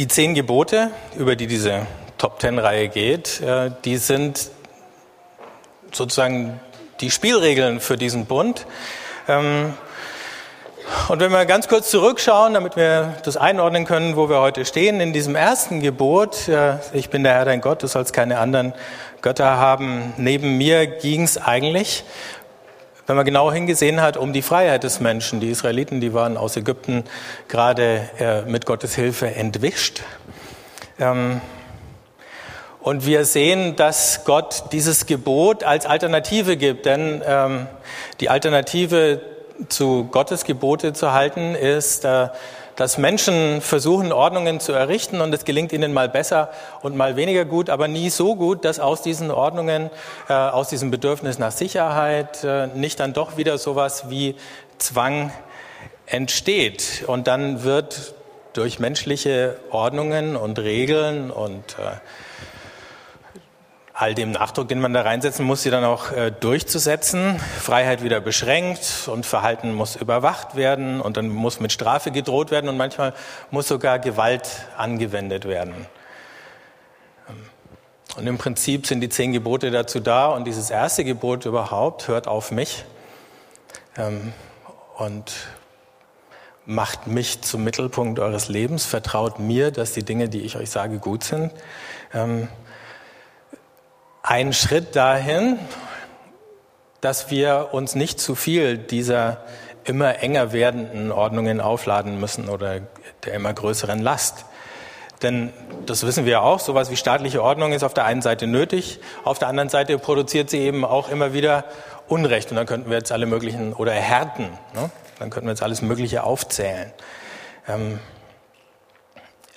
Die zehn Gebote, über die diese Top Ten Reihe geht, äh, die sind sozusagen die Spielregeln für diesen Bund. Ähm, und wenn wir ganz kurz zurückschauen, damit wir das einordnen können, wo wir heute stehen, in diesem ersten Gebot, äh, ich bin der Herr dein Gott, du sollst keine anderen Götter haben, neben mir ging es eigentlich, wenn man genau hingesehen hat, um die Freiheit des Menschen. Die Israeliten, die waren aus Ägypten gerade äh, mit Gottes Hilfe entwischt. Ähm, und wir sehen, dass Gott dieses Gebot als Alternative gibt, denn ähm, die Alternative zu Gottes Gebote zu halten ist, äh, dass Menschen versuchen, Ordnungen zu errichten und es gelingt ihnen mal besser und mal weniger gut, aber nie so gut, dass aus diesen Ordnungen, äh, aus diesem Bedürfnis nach Sicherheit äh, nicht dann doch wieder sowas wie Zwang entsteht. Und dann wird durch menschliche Ordnungen und Regeln und all dem Nachdruck, den man da reinsetzen muss, sie dann auch äh, durchzusetzen. Freiheit wieder beschränkt und Verhalten muss überwacht werden und dann muss mit Strafe gedroht werden und manchmal muss sogar Gewalt angewendet werden. Ähm, und im Prinzip sind die zehn Gebote dazu da und dieses erste Gebot überhaupt hört auf mich ähm, und macht mich zum Mittelpunkt eures Lebens, vertraut mir, dass die Dinge, die ich euch sage, gut sind. Ähm, ein Schritt dahin, dass wir uns nicht zu viel dieser immer enger werdenden Ordnungen aufladen müssen oder der immer größeren Last. Denn das wissen wir auch, sowas wie staatliche Ordnung ist auf der einen Seite nötig, auf der anderen Seite produziert sie eben auch immer wieder Unrecht. Und dann könnten wir jetzt alle möglichen, oder Härten, ne? dann könnten wir jetzt alles Mögliche aufzählen. Ähm,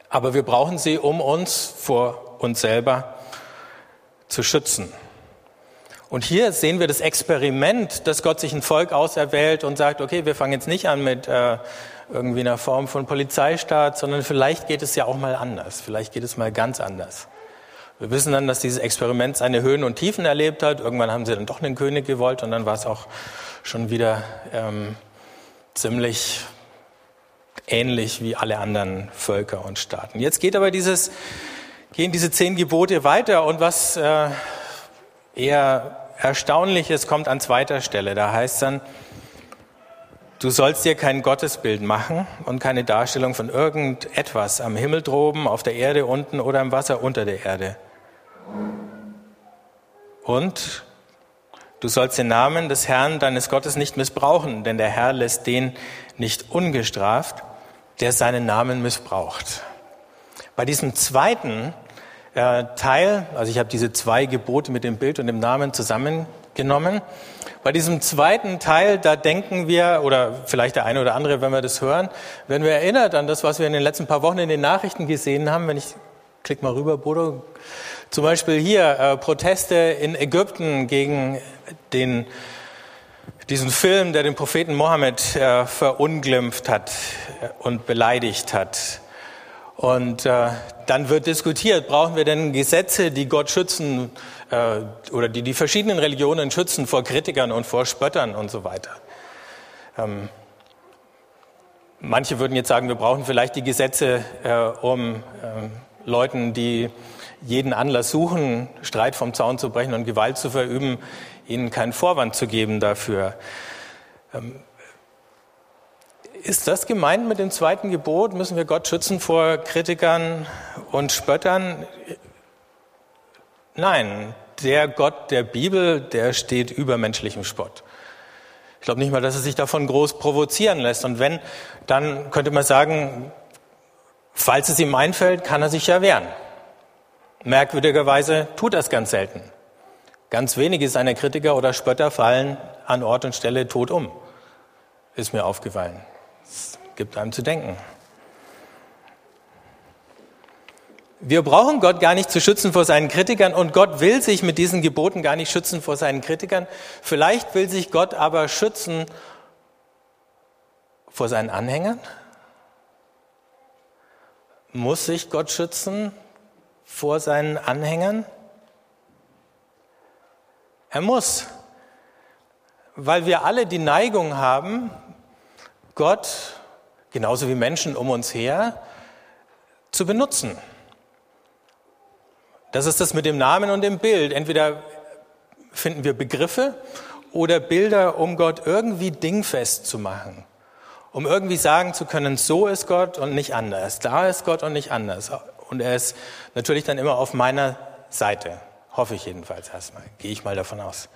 aber wir brauchen sie, um uns vor uns selber zu schützen. Und hier sehen wir das Experiment, dass Gott sich ein Volk auserwählt und sagt, okay, wir fangen jetzt nicht an mit äh, irgendwie einer Form von Polizeistaat, sondern vielleicht geht es ja auch mal anders. Vielleicht geht es mal ganz anders. Wir wissen dann, dass dieses Experiment seine Höhen und Tiefen erlebt hat. Irgendwann haben sie dann doch einen König gewollt und dann war es auch schon wieder ähm, ziemlich ähnlich wie alle anderen Völker und Staaten. Jetzt geht aber dieses gehen diese zehn Gebote weiter und was äh, eher Erstaunliches kommt an zweiter Stelle. Da heißt dann, du sollst dir kein Gottesbild machen und keine Darstellung von irgendetwas am Himmel droben, auf der Erde unten oder im Wasser unter der Erde. Und du sollst den Namen des Herrn deines Gottes nicht missbrauchen, denn der Herr lässt den nicht ungestraft, der seinen Namen missbraucht. Bei diesem zweiten äh, Teil, also ich habe diese zwei Gebote mit dem Bild und dem Namen zusammengenommen. Bei diesem zweiten Teil, da denken wir, oder vielleicht der eine oder andere, wenn wir das hören, wenn wir erinnert an das, was wir in den letzten paar Wochen in den Nachrichten gesehen haben, wenn ich, klick mal rüber, Bodo, zum Beispiel hier äh, Proteste in Ägypten gegen den, diesen Film, der den Propheten Mohammed äh, verunglimpft hat äh, und beleidigt hat. Und äh, dann wird diskutiert, brauchen wir denn Gesetze, die Gott schützen äh, oder die die verschiedenen Religionen schützen vor Kritikern und vor Spöttern und so weiter. Ähm, manche würden jetzt sagen, wir brauchen vielleicht die Gesetze, äh, um äh, Leuten, die jeden Anlass suchen, Streit vom Zaun zu brechen und Gewalt zu verüben, ihnen keinen Vorwand zu geben dafür. Ähm, ist das gemeint mit dem zweiten Gebot? Müssen wir Gott schützen vor Kritikern und Spöttern? Nein, der Gott der Bibel, der steht über menschlichem Spott. Ich glaube nicht mal, dass er sich davon groß provozieren lässt. Und wenn, dann könnte man sagen, falls es ihm einfällt, kann er sich ja wehren. Merkwürdigerweise tut es ganz selten. Ganz wenige seiner Kritiker oder Spötter fallen an Ort und Stelle tot um. Ist mir aufgefallen. Das gibt einem zu denken. Wir brauchen Gott gar nicht zu schützen vor seinen Kritikern und Gott will sich mit diesen Geboten gar nicht schützen vor seinen Kritikern. Vielleicht will sich Gott aber schützen vor seinen Anhängern. Muss sich Gott schützen vor seinen Anhängern? Er muss, weil wir alle die Neigung haben, Gott, genauso wie Menschen um uns her, zu benutzen. Das ist das mit dem Namen und dem Bild. Entweder finden wir Begriffe oder Bilder, um Gott irgendwie dingfest zu machen. Um irgendwie sagen zu können, so ist Gott und nicht anders. Da ist Gott und nicht anders. Und er ist natürlich dann immer auf meiner Seite. Hoffe ich jedenfalls erstmal. Gehe ich mal davon aus.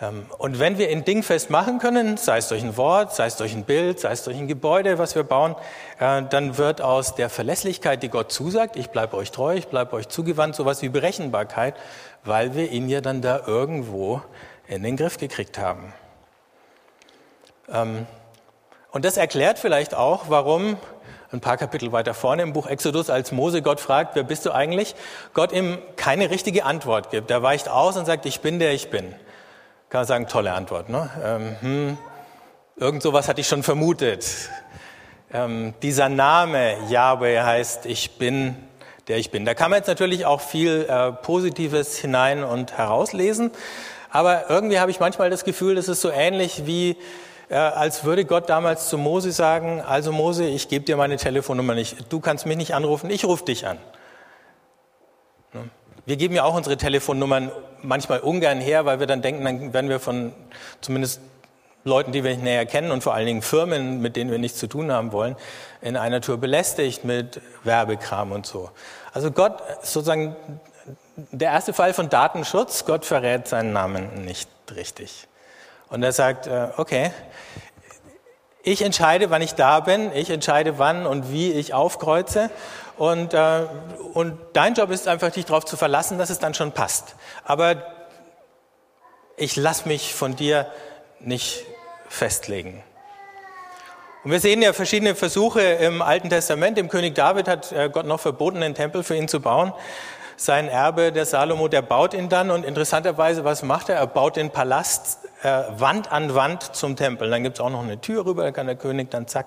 Ähm, und wenn wir ihn dingfest machen können, sei es durch ein Wort, sei es durch ein Bild, sei es durch ein Gebäude, was wir bauen, äh, dann wird aus der Verlässlichkeit, die Gott zusagt, ich bleibe euch treu, ich bleibe euch zugewandt, sowas wie Berechenbarkeit, weil wir ihn ja dann da irgendwo in den Griff gekriegt haben. Ähm, und das erklärt vielleicht auch, warum ein paar Kapitel weiter vorne im Buch Exodus, als Mose Gott fragt, wer bist du eigentlich, Gott ihm keine richtige Antwort gibt. Er weicht aus und sagt, ich bin der ich bin. Kann man sagen, tolle Antwort. Ne? Ähm, hm, irgend sowas hatte ich schon vermutet. Ähm, dieser Name Yahweh heißt, ich bin, der ich bin. Da kann man jetzt natürlich auch viel äh, Positives hinein und herauslesen. Aber irgendwie habe ich manchmal das Gefühl, das ist so ähnlich wie, äh, als würde Gott damals zu Mose sagen, also Mose, ich gebe dir meine Telefonnummer nicht. Du kannst mich nicht anrufen, ich rufe dich an. Wir geben ja auch unsere Telefonnummern manchmal ungern her, weil wir dann denken, dann werden wir von zumindest Leuten, die wir nicht näher kennen und vor allen Dingen Firmen, mit denen wir nichts zu tun haben wollen, in einer Tour belästigt mit Werbekram und so. Also Gott, sozusagen der erste Fall von Datenschutz, Gott verrät seinen Namen nicht richtig. Und er sagt, äh, okay, ich entscheide, wann ich da bin, ich entscheide, wann und wie ich aufkreuze und, äh, und dein Job ist einfach, dich darauf zu verlassen, dass es dann schon passt. Aber ich lasse mich von dir nicht festlegen. Und wir sehen ja verschiedene Versuche im Alten Testament. Dem König David hat äh, Gott noch verboten, einen Tempel für ihn zu bauen. Sein Erbe, der Salomo, der baut ihn dann und interessanterweise, was macht er? Er baut den Palast äh, Wand an Wand zum Tempel. Dann gibt es auch noch eine Tür rüber, da kann der König dann zack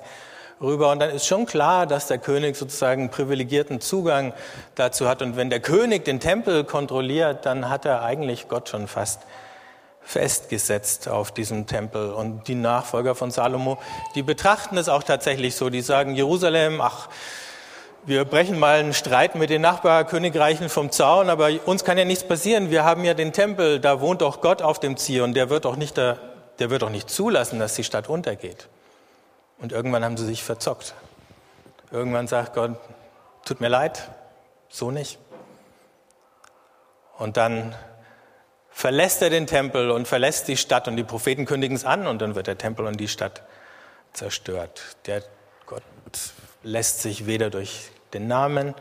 rüber. Und dann ist schon klar, dass der König sozusagen privilegierten Zugang dazu hat. Und wenn der König den Tempel kontrolliert, dann hat er eigentlich Gott schon fast festgesetzt auf diesem Tempel. Und die Nachfolger von Salomo, die betrachten es auch tatsächlich so. Die sagen, Jerusalem, ach, wir brechen mal einen Streit mit den Nachbarkönigreichen vom Zaun, aber uns kann ja nichts passieren. Wir haben ja den Tempel, da wohnt doch Gott auf dem Zion. Der wird doch nicht, der, der wird doch nicht zulassen, dass die Stadt untergeht. Und irgendwann haben sie sich verzockt. Irgendwann sagt Gott, tut mir leid, so nicht. Und dann verlässt er den Tempel und verlässt die Stadt und die Propheten kündigen es an und dann wird der Tempel und die Stadt zerstört. Der Gott lässt sich weder durch den Namen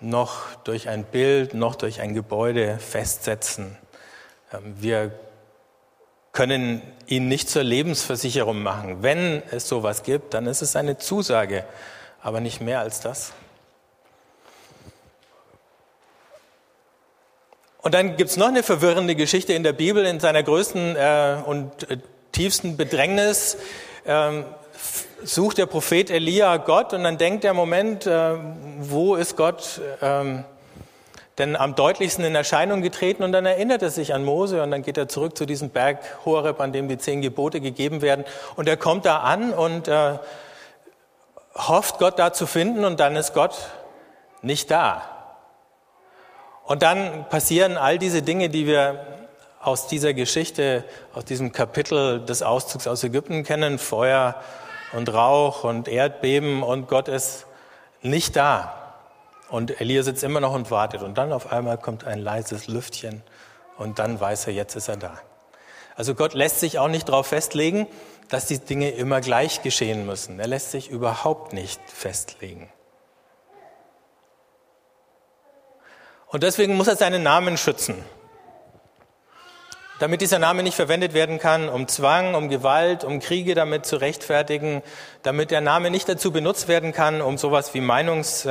noch durch ein Bild noch durch ein Gebäude festsetzen. Ähm, wir können ihn nicht zur Lebensversicherung machen. Wenn es sowas gibt, dann ist es eine Zusage, aber nicht mehr als das. Und dann gibt es noch eine verwirrende Geschichte in der Bibel. In seiner größten äh, und äh, tiefsten Bedrängnis ähm, sucht der Prophet Elia Gott und dann denkt er, Moment, äh, wo ist Gott? Ähm, denn am deutlichsten in Erscheinung getreten und dann erinnert er sich an Mose und dann geht er zurück zu diesem Berg Horeb, an dem die zehn Gebote gegeben werden und er kommt da an und äh, hofft Gott da zu finden und dann ist Gott nicht da. Und dann passieren all diese Dinge, die wir aus dieser Geschichte, aus diesem Kapitel des Auszugs aus Ägypten kennen, Feuer und Rauch und Erdbeben und Gott ist nicht da. Und Elia sitzt immer noch und wartet. Und dann auf einmal kommt ein leises Lüftchen und dann weiß er, jetzt ist er da. Also Gott lässt sich auch nicht darauf festlegen, dass die Dinge immer gleich geschehen müssen. Er lässt sich überhaupt nicht festlegen. Und deswegen muss er seinen Namen schützen. Damit dieser Name nicht verwendet werden kann, um Zwang, um Gewalt, um Kriege damit zu rechtfertigen, damit der Name nicht dazu benutzt werden kann, um sowas wie Meinungs,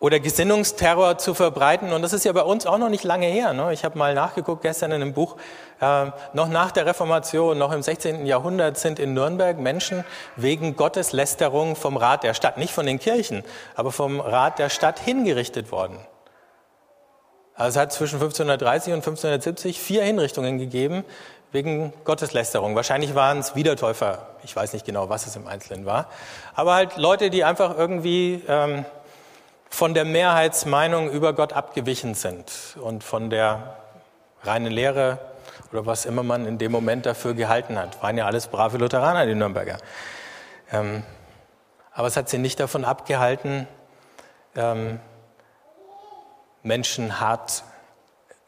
oder Gesinnungsterror zu verbreiten. Und das ist ja bei uns auch noch nicht lange her. Ne? Ich habe mal nachgeguckt gestern in einem Buch, äh, noch nach der Reformation, noch im 16. Jahrhundert sind in Nürnberg Menschen wegen Gotteslästerung vom Rat der Stadt, nicht von den Kirchen, aber vom Rat der Stadt hingerichtet worden. Also es hat zwischen 1530 und 1570 vier Hinrichtungen gegeben wegen Gotteslästerung. Wahrscheinlich waren es Wiedertäufer. Ich weiß nicht genau, was es im Einzelnen war. Aber halt Leute, die einfach irgendwie ähm, von der Mehrheitsmeinung über Gott abgewichen sind und von der reinen Lehre oder was immer man in dem Moment dafür gehalten hat. Waren ja alles brave Lutheraner, die Nürnberger. Ähm, aber es hat sie nicht davon abgehalten, ähm, Menschen hart,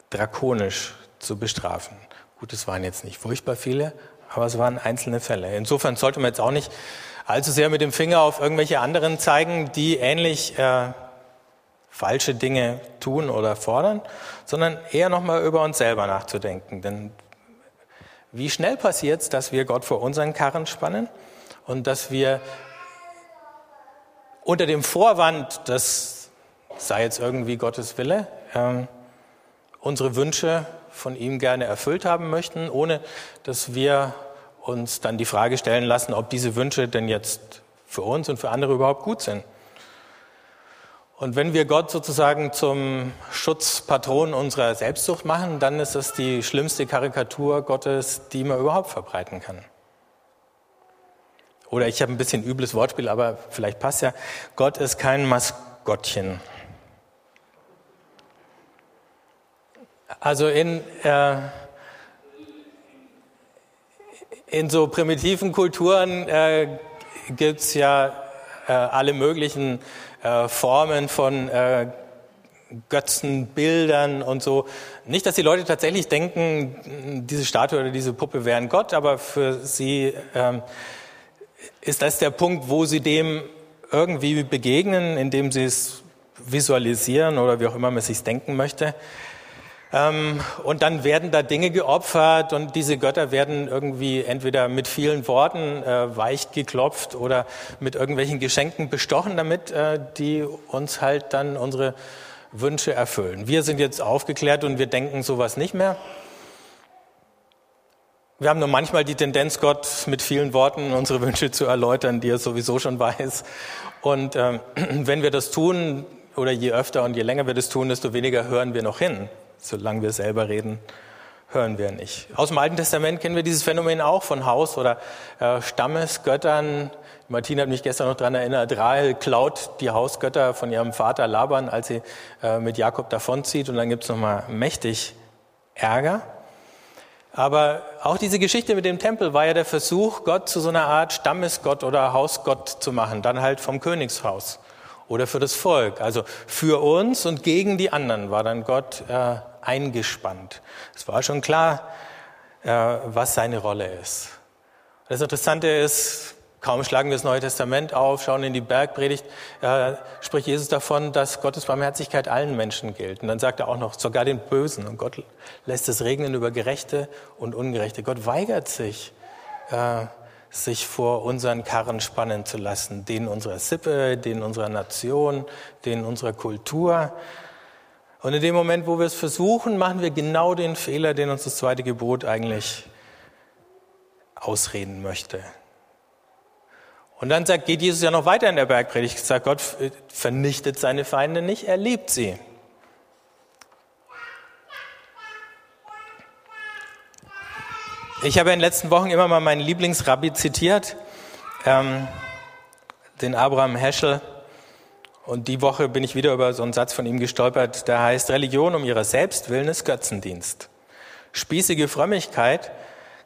drakonisch zu bestrafen. Gut, es waren jetzt nicht furchtbar viele, aber es waren einzelne Fälle. Insofern sollte man jetzt auch nicht allzu sehr mit dem Finger auf irgendwelche anderen zeigen, die ähnlich äh, falsche Dinge tun oder fordern, sondern eher nochmal über uns selber nachzudenken. Denn wie schnell passiert es, dass wir Gott vor unseren Karren spannen und dass wir unter dem Vorwand, das sei jetzt irgendwie Gottes Wille, ähm, unsere Wünsche von ihm gerne erfüllt haben möchten, ohne dass wir uns dann die Frage stellen lassen, ob diese Wünsche denn jetzt für uns und für andere überhaupt gut sind. Und wenn wir Gott sozusagen zum Schutzpatron unserer Selbstsucht machen, dann ist das die schlimmste Karikatur Gottes, die man überhaupt verbreiten kann. Oder ich habe ein bisschen übles Wortspiel, aber vielleicht passt ja. Gott ist kein Maskottchen. Also in, äh, in so primitiven Kulturen äh, gibt es ja äh, alle möglichen äh, Formen von äh, Götzenbildern und so. Nicht, dass die Leute tatsächlich denken, diese Statue oder diese Puppe wären Gott, aber für sie ähm, ist das der Punkt, wo sie dem irgendwie begegnen, indem sie es visualisieren oder wie auch immer man sich denken möchte. Ähm, und dann werden da Dinge geopfert und diese Götter werden irgendwie entweder mit vielen Worten äh, weich geklopft oder mit irgendwelchen Geschenken bestochen, damit äh, die uns halt dann unsere Wünsche erfüllen. Wir sind jetzt aufgeklärt und wir denken sowas nicht mehr. Wir haben nur manchmal die Tendenz, Gott mit vielen Worten unsere Wünsche zu erläutern, die er sowieso schon weiß. Und ähm, wenn wir das tun, oder je öfter und je länger wir das tun, desto weniger hören wir noch hin solange wir selber reden, hören wir nicht. Aus dem Alten Testament kennen wir dieses Phänomen auch von Haus- oder äh, Stammesgöttern. Martina hat mich gestern noch daran erinnert, Rahel klaut die Hausgötter von ihrem Vater Laban, als sie äh, mit Jakob davonzieht. Und dann gibt es nochmal mächtig Ärger. Aber auch diese Geschichte mit dem Tempel war ja der Versuch, Gott zu so einer Art Stammesgott oder Hausgott zu machen, dann halt vom Königshaus oder für das Volk. Also für uns und gegen die anderen war dann Gott äh, eingespannt. Es war schon klar, äh, was seine Rolle ist. Das Interessante ist, kaum schlagen wir das Neue Testament auf, schauen in die Bergpredigt, äh, spricht Jesus davon, dass Gottes Barmherzigkeit allen Menschen gilt. Und dann sagt er auch noch, sogar den Bösen. Und Gott lässt es regnen über Gerechte und Ungerechte. Gott weigert sich, äh, sich vor unseren Karren spannen zu lassen, den unserer Sippe, den unserer Nation, den unserer Kultur. Und in dem Moment, wo wir es versuchen, machen wir genau den Fehler, den uns das zweite Gebot eigentlich ausreden möchte. Und dann sagt, geht Jesus ja noch weiter in der Bergpredigt, sagt Gott vernichtet seine Feinde nicht, er liebt sie. Ich habe in den letzten Wochen immer mal meinen Lieblingsrabbi zitiert, ähm, den Abraham Heschel. Und die Woche bin ich wieder über so einen Satz von ihm gestolpert, der heißt, Religion um ihrer selbst willen ist Götzendienst. Spießige Frömmigkeit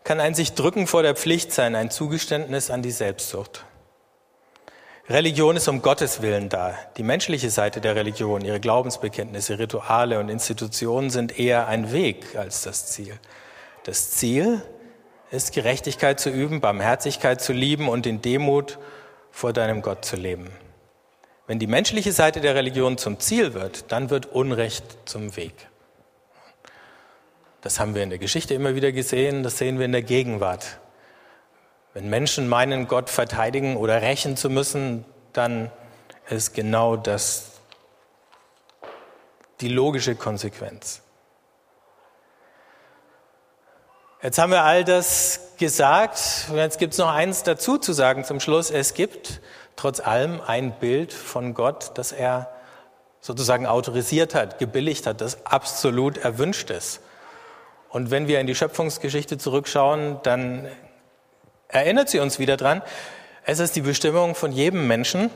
kann ein sich drücken vor der Pflicht sein, ein Zugeständnis an die Selbstsucht. Religion ist um Gottes Willen da. Die menschliche Seite der Religion, ihre Glaubensbekenntnisse, Rituale und Institutionen sind eher ein Weg als das Ziel. Das Ziel ist Gerechtigkeit zu üben, Barmherzigkeit zu lieben und in Demut vor deinem Gott zu leben. Wenn die menschliche Seite der Religion zum Ziel wird, dann wird Unrecht zum Weg. Das haben wir in der Geschichte immer wieder gesehen, das sehen wir in der Gegenwart. Wenn Menschen meinen, Gott verteidigen oder rächen zu müssen, dann ist genau das die logische Konsequenz. Jetzt haben wir all das gesagt. Und jetzt gibt es noch eins dazu zu sagen zum Schluss. Es gibt trotz allem ein Bild von Gott, das er sozusagen autorisiert hat, gebilligt hat, das absolut erwünscht ist. Und wenn wir in die Schöpfungsgeschichte zurückschauen, dann erinnert sie uns wieder dran, es ist die Bestimmung von jedem Menschen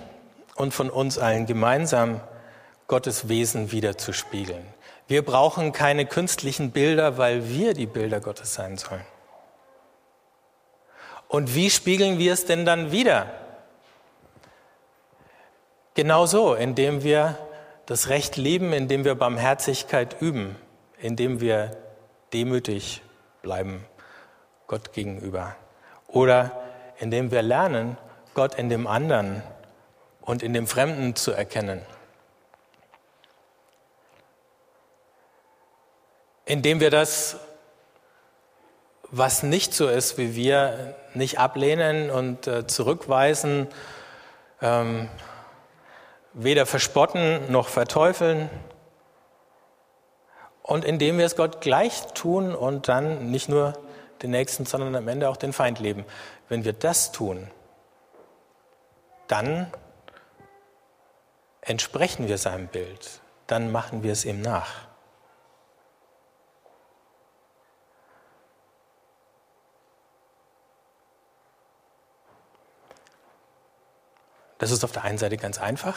und von uns allen gemeinsam, Gottes Wesen wieder zu spiegeln. Wir brauchen keine künstlichen Bilder, weil wir die Bilder Gottes sein sollen. Und wie spiegeln wir es denn dann wieder? Genauso, indem wir das Recht lieben, indem wir Barmherzigkeit üben, indem wir demütig bleiben Gott gegenüber. Oder indem wir lernen, Gott in dem anderen und in dem Fremden zu erkennen. Indem wir das, was nicht so ist wie wir, nicht ablehnen und äh, zurückweisen, ähm, weder verspotten noch verteufeln. Und indem wir es Gott gleich tun und dann nicht nur den Nächsten, sondern am Ende auch den Feind leben. Wenn wir das tun, dann entsprechen wir seinem Bild, dann machen wir es ihm nach. Das ist auf der einen Seite ganz einfach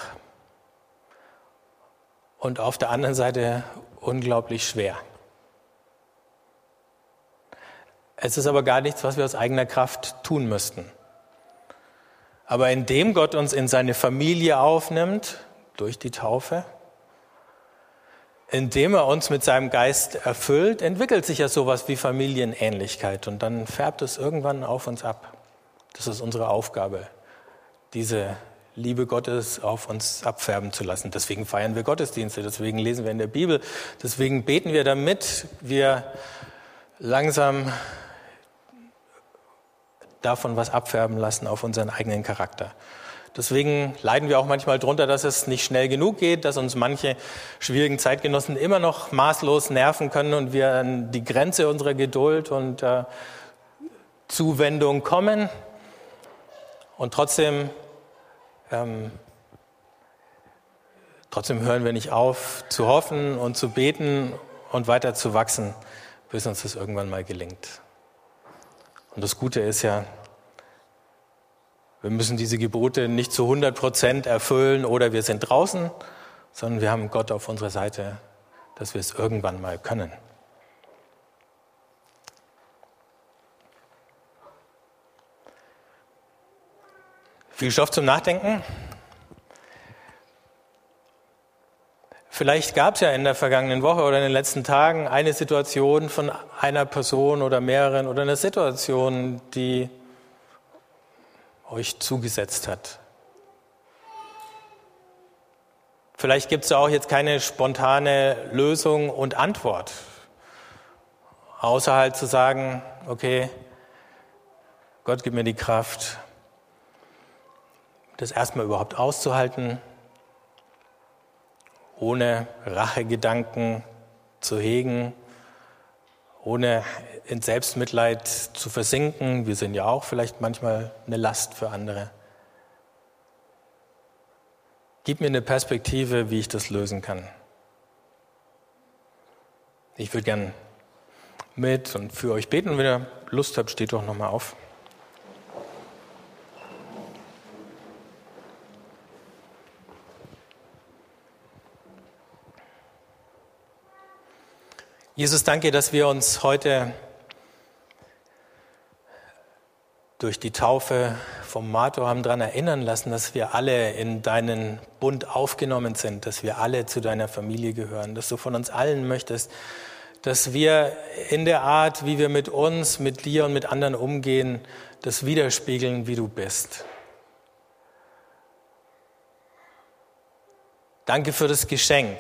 und auf der anderen Seite unglaublich schwer. Es ist aber gar nichts, was wir aus eigener Kraft tun müssten. Aber indem Gott uns in seine Familie aufnimmt, durch die Taufe, indem er uns mit seinem Geist erfüllt, entwickelt sich ja sowas wie Familienähnlichkeit und dann färbt es irgendwann auf uns ab. Das ist unsere Aufgabe, diese Liebe Gottes auf uns abfärben zu lassen. Deswegen feiern wir Gottesdienste, deswegen lesen wir in der Bibel, deswegen beten wir, damit wir langsam davon was abfärben lassen auf unseren eigenen Charakter. Deswegen leiden wir auch manchmal darunter, dass es nicht schnell genug geht, dass uns manche schwierigen Zeitgenossen immer noch maßlos nerven können und wir an die Grenze unserer Geduld und äh, Zuwendung kommen. Und trotzdem ähm, trotzdem hören wir nicht auf zu hoffen und zu beten und weiter zu wachsen, bis uns das irgendwann mal gelingt. Und das Gute ist ja, wir müssen diese Gebote nicht zu 100 Prozent erfüllen oder wir sind draußen, sondern wir haben Gott auf unserer Seite, dass wir es irgendwann mal können. Viel Stoff zum Nachdenken. Vielleicht gab es ja in der vergangenen Woche oder in den letzten Tagen eine Situation von einer Person oder mehreren oder eine Situation, die euch zugesetzt hat. Vielleicht gibt es auch jetzt keine spontane Lösung und Antwort, außer halt zu sagen, okay, Gott gibt mir die Kraft, das erstmal überhaupt auszuhalten, ohne Rachegedanken zu hegen, ohne in Selbstmitleid zu versinken. Wir sind ja auch vielleicht manchmal eine Last für andere. Gib mir eine Perspektive, wie ich das lösen kann. Ich würde gern mit und für euch beten. Und wenn ihr Lust habt, steht doch nochmal auf. Jesus, danke, dass wir uns heute durch die Taufe vom Mato haben daran erinnern lassen, dass wir alle in deinen Bund aufgenommen sind, dass wir alle zu deiner Familie gehören, dass du von uns allen möchtest, dass wir in der Art, wie wir mit uns, mit dir und mit anderen umgehen, das widerspiegeln, wie du bist. Danke für das Geschenk.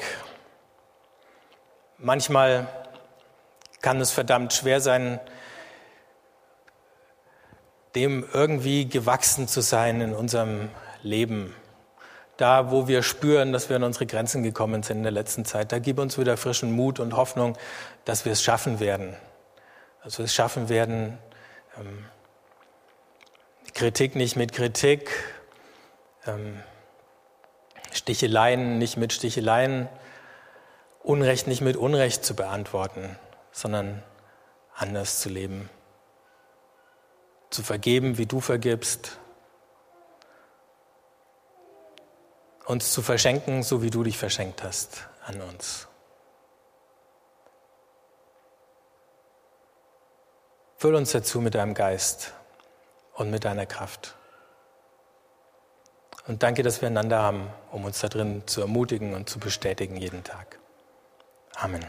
Manchmal kann es verdammt schwer sein, dem irgendwie gewachsen zu sein in unserem Leben. Da, wo wir spüren, dass wir an unsere Grenzen gekommen sind in der letzten Zeit, da gib uns wieder frischen Mut und Hoffnung, dass wir es schaffen werden. Dass wir es schaffen werden, ähm, Kritik nicht mit Kritik, ähm, Sticheleien nicht mit Sticheleien, Unrecht nicht mit Unrecht zu beantworten, sondern anders zu leben, zu vergeben, wie du vergibst, uns zu verschenken, so wie du dich verschenkt hast an uns. Füll uns dazu mit deinem Geist und mit deiner Kraft. Und danke, dass wir einander haben, um uns da drin zu ermutigen und zu bestätigen jeden Tag. Amen.